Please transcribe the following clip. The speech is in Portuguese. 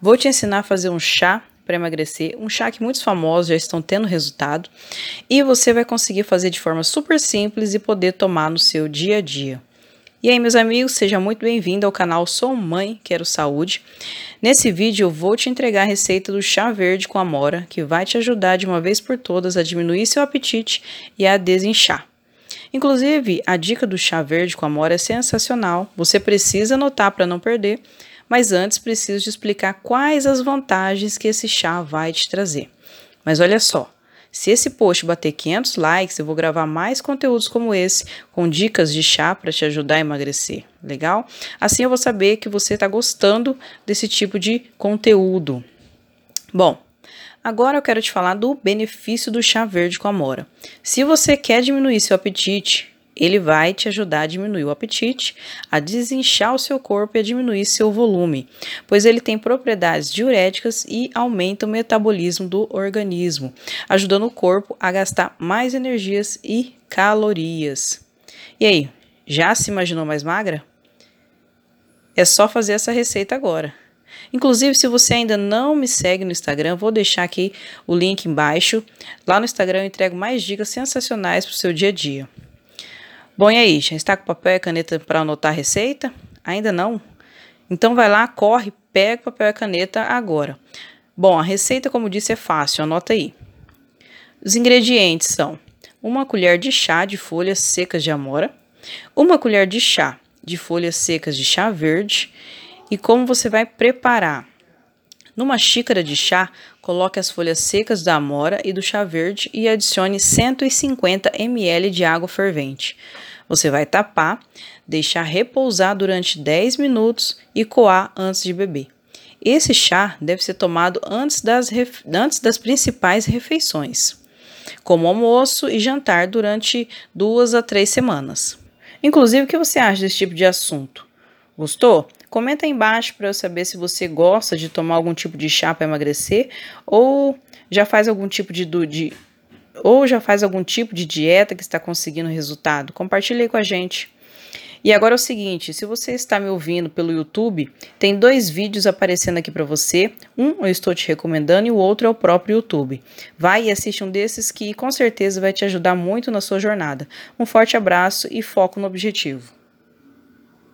Vou te ensinar a fazer um chá para emagrecer, um chá que muitos famosos já estão tendo resultado e você vai conseguir fazer de forma super simples e poder tomar no seu dia a dia. E aí, meus amigos, seja muito bem-vindo ao canal Sou Mãe Quero Saúde. Nesse vídeo eu vou te entregar a receita do chá verde com amora, que vai te ajudar de uma vez por todas a diminuir seu apetite e a desinchar. Inclusive, a dica do chá verde com amora é sensacional. Você precisa anotar para não perder, mas antes preciso te explicar quais as vantagens que esse chá vai te trazer. Mas olha só, se esse post bater 500 likes, eu vou gravar mais conteúdos como esse, com dicas de chá para te ajudar a emagrecer. Legal? Assim eu vou saber que você está gostando desse tipo de conteúdo. Bom, Agora eu quero te falar do benefício do chá verde com amora. Se você quer diminuir seu apetite, ele vai te ajudar a diminuir o apetite, a desinchar o seu corpo e a diminuir seu volume, pois ele tem propriedades diuréticas e aumenta o metabolismo do organismo, ajudando o corpo a gastar mais energias e calorias. E aí, já se imaginou mais magra? É só fazer essa receita agora. Inclusive, se você ainda não me segue no Instagram, vou deixar aqui o link embaixo. Lá no Instagram eu entrego mais dicas sensacionais para o seu dia a dia. Bom, e aí, já está com papel e caneta para anotar a receita? Ainda não? Então vai lá, corre, pega papel e caneta agora. Bom, a receita, como disse, é fácil, anota aí. Os ingredientes são uma colher de chá de folhas secas de amora, uma colher de chá de folhas secas de chá verde e como você vai preparar. Numa xícara de chá, coloque as folhas secas da amora e do chá verde e adicione 150 ml de água fervente. Você vai tapar, deixar repousar durante 10 minutos e coar antes de beber. Esse chá deve ser tomado antes das, antes das principais refeições, como almoço e jantar durante duas a três semanas. Inclusive, o que você acha desse tipo de assunto? Gostou? Comenta aí embaixo para eu saber se você gosta de tomar algum tipo de chá para emagrecer ou já faz algum tipo de, de ou já faz algum tipo de dieta que está conseguindo resultado. Compartilhe aí com a gente. E agora é o seguinte, se você está me ouvindo pelo YouTube, tem dois vídeos aparecendo aqui para você. Um eu estou te recomendando e o outro é o próprio YouTube. Vai e assiste um desses que com certeza vai te ajudar muito na sua jornada. Um forte abraço e foco no objetivo.